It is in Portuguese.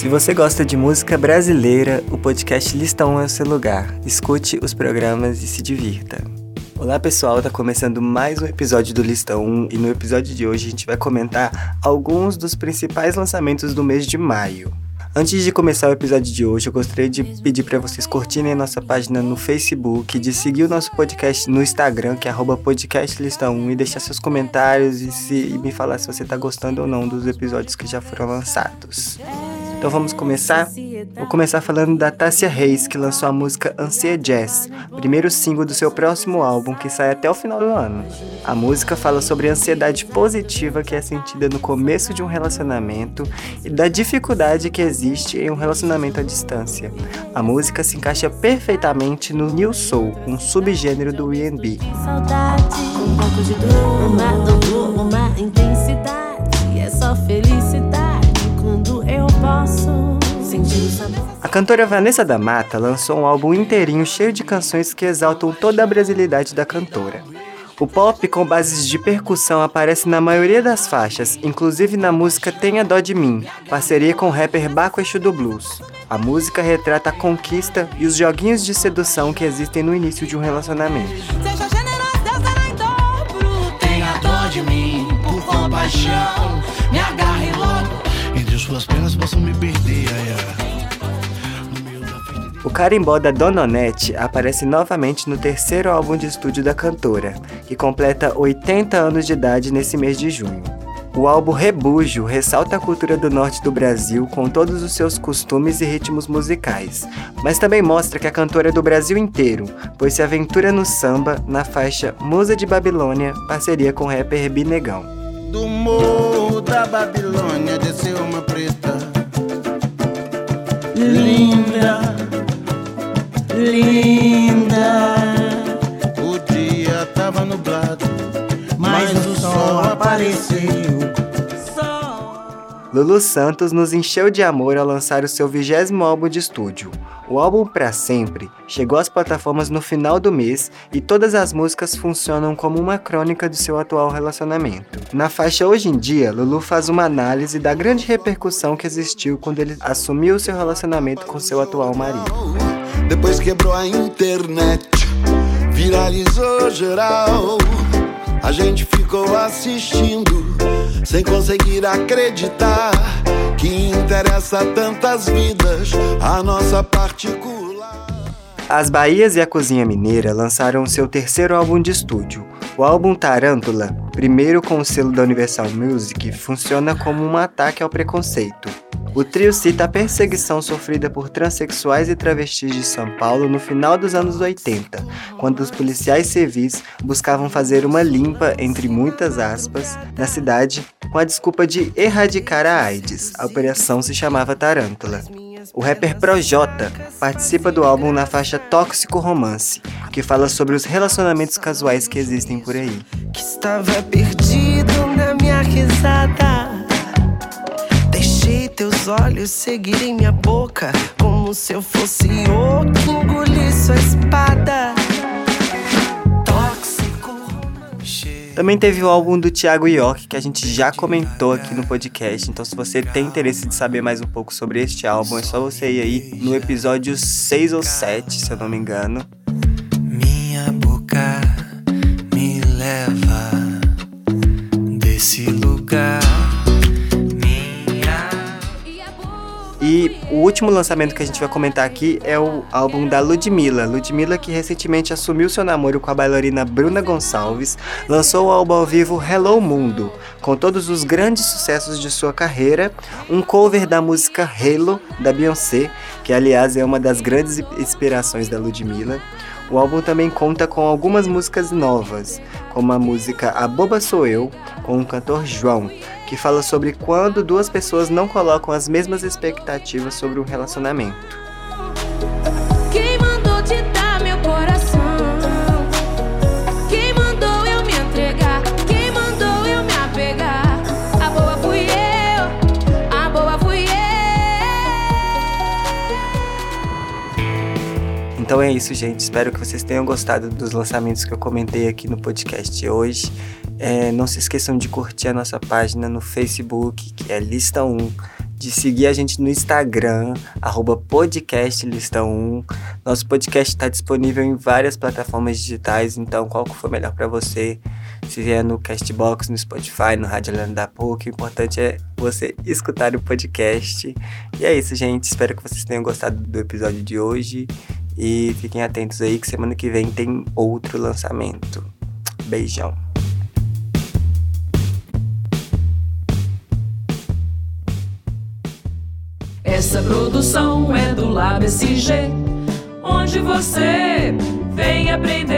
Se você gosta de música brasileira, o podcast Lista 1 é o seu lugar. Escute os programas e se divirta. Olá pessoal, tá começando mais um episódio do Lista 1 e no episódio de hoje a gente vai comentar alguns dos principais lançamentos do mês de maio. Antes de começar o episódio de hoje, eu gostaria de pedir para vocês curtirem nossa página no Facebook, de seguir o nosso podcast no Instagram, que é podcastlista1, e deixar seus comentários e, se, e me falar se você está gostando ou não dos episódios que já foram lançados. Então vamos começar? Vou começar falando da Tássia Reis, que lançou a música Ansia Jazz, primeiro single do seu próximo álbum, que sai até o final do ano. A música fala sobre a ansiedade positiva que é sentida no começo de um relacionamento e da dificuldade que existe em um relacionamento à distância. A música se encaixa perfeitamente no New Soul, um subgênero do R&B. Saudade, um pouco de dor, uma dor, uma intensidade, cantora Vanessa da Mata lançou um álbum inteirinho cheio de canções que exaltam toda a brasilidade da cantora. O pop com bases de percussão aparece na maioria das faixas, inclusive na música Tenha Dó de Mim, parceria com o rapper Baco Exu do Blues. A música retrata a conquista e os joguinhos de sedução que existem no início de um relacionamento. Seja generosa, Deus em dobro. Tenha dó de mim, por compaixão, me agarre logo suas penas possam me perder, ai, ai. O carimbó da Dononete aparece novamente no terceiro álbum de estúdio da cantora, que completa 80 anos de idade nesse mês de junho. O álbum Rebujo ressalta a cultura do norte do Brasil com todos os seus costumes e ritmos musicais, mas também mostra que a cantora é do Brasil inteiro, pois se aventura no samba na faixa Musa de Babilônia, parceria com o rapper Binegão. Do morro da Babilônia desceu uma preta Linda, linda O dia tava nublado Mas o sol apareceu Lulu Santos nos encheu de amor ao lançar o seu vigésimo álbum de estúdio. O álbum Pra Sempre chegou às plataformas no final do mês e todas as músicas funcionam como uma crônica do seu atual relacionamento. Na faixa Hoje em Dia, Lulu faz uma análise da grande repercussão que existiu quando ele assumiu seu relacionamento com seu atual marido. Depois quebrou a internet, viralizou geral. A gente ficou assistindo sem conseguir acreditar que interessa tantas vidas a nossa particular. As Bahias e a Cozinha Mineira lançaram seu terceiro álbum de estúdio. O álbum Tarântula, primeiro com o selo da Universal Music, funciona como um ataque ao preconceito. O trio cita a perseguição sofrida por transexuais e travestis de São Paulo no final dos anos 80, quando os policiais civis buscavam fazer uma limpa, entre muitas aspas, na cidade com a desculpa de erradicar a AIDS. A operação se chamava Tarântula. O rapper Projota participa do álbum na faixa Tóxico Romance, que fala sobre os relacionamentos casuais que existem por aí. Que estava perdido na minha risada teus olhos seguirem minha boca como se eu fosse o que engolisse sua espada. Tóxico. Também teve o álbum do Thiago York que a gente já comentou aqui no podcast. Então, se você tem interesse de saber mais um pouco sobre este álbum, é só você ir aí no episódio 6 ou 7, se eu não me engano. Minha boca me leva desse lugar. E o último lançamento que a gente vai comentar aqui é o álbum da Ludmilla. Ludmilla, que recentemente assumiu seu namoro com a bailarina Bruna Gonçalves, lançou o álbum ao vivo Hello Mundo, com todos os grandes sucessos de sua carreira, um cover da música Halo, da Beyoncé, que aliás é uma das grandes inspirações da Ludmilla. O álbum também conta com algumas músicas novas, como a música A Boba Sou Eu, com o cantor João, que fala sobre quando duas pessoas não colocam as mesmas expectativas sobre um relacionamento. Então é isso, gente. Espero que vocês tenham gostado dos lançamentos que eu comentei aqui no podcast hoje. É, não se esqueçam de curtir a nossa página no Facebook, que é Lista 1. de seguir a gente no Instagram, arroba podcastlistão1. Nosso podcast está disponível em várias plataformas digitais, então qual que for melhor para você, se vier no Castbox, no Spotify, no Rádio Leandro da PUC, o importante é você escutar o podcast. E é isso, gente. Espero que vocês tenham gostado do episódio de hoje. E fiquem atentos aí que semana que vem tem outro lançamento. Beijão. Essa produção é do Lab SG, onde você vem aprender.